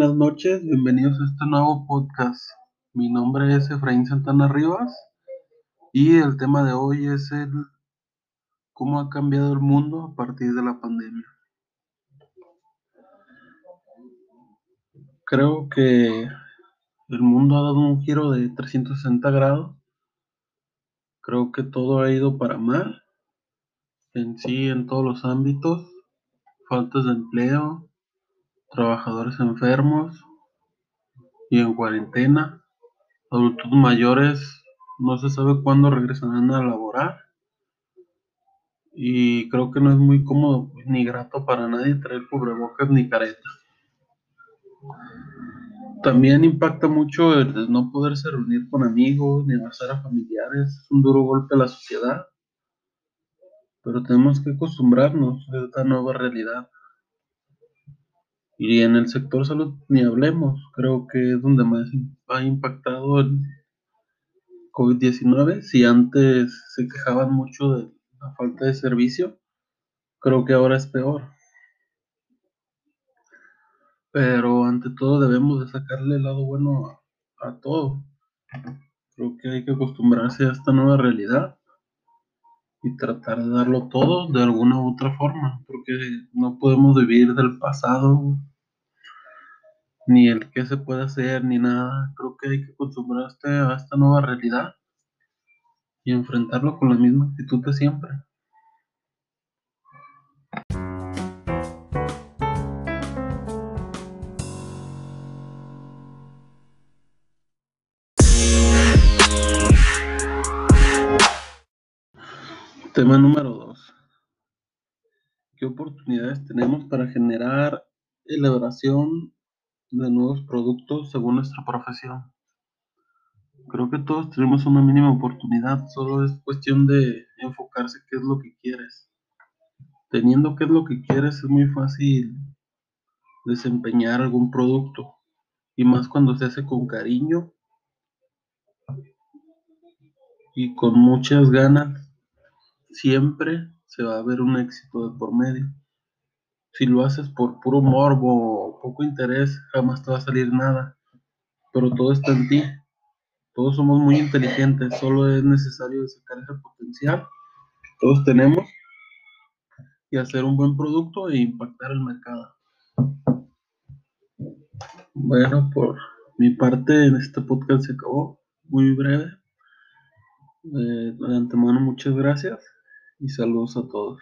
Buenas noches, bienvenidos a este nuevo podcast. Mi nombre es Efraín Santana Rivas y el tema de hoy es el cómo ha cambiado el mundo a partir de la pandemia. Creo que el mundo ha dado un giro de 360 grados. Creo que todo ha ido para mal en sí, en todos los ámbitos. Faltas de empleo, trabajadores enfermos y en cuarentena, adultos mayores no se sabe cuándo regresarán a laborar y creo que no es muy cómodo ni grato para nadie traer cubrebocas ni careta. También impacta mucho el no poderse reunir con amigos ni abrazar a familiares, es un duro golpe a la sociedad, pero tenemos que acostumbrarnos a esta nueva realidad. Y en el sector salud ni hablemos, creo que es donde más ha impactado el COVID-19. Si antes se quejaban mucho de la falta de servicio, creo que ahora es peor. Pero ante todo debemos de sacarle el lado bueno a, a todo. Creo que hay que acostumbrarse a esta nueva realidad y tratar de darlo todo de alguna u otra forma, porque no podemos vivir del pasado ni el qué se puede hacer, ni nada. Creo que hay que acostumbrarse a esta nueva realidad y enfrentarlo con la misma actitud de siempre. Tema número 2. ¿Qué oportunidades tenemos para generar elaboración de nuevos productos según nuestra profesión. Creo que todos tenemos una mínima oportunidad, solo es cuestión de enfocarse qué es lo que quieres. Teniendo qué es lo que quieres es muy fácil desempeñar algún producto y más cuando se hace con cariño y con muchas ganas, siempre se va a ver un éxito de por medio si lo haces por puro morbo poco interés, jamás te va a salir nada. Pero todo está en ti. Todos somos muy inteligentes, solo es necesario sacar ese potencial que todos tenemos y hacer un buen producto e impactar el mercado. Bueno, por mi parte en este podcast se acabó, muy breve. Eh, de antemano muchas gracias y saludos a todos.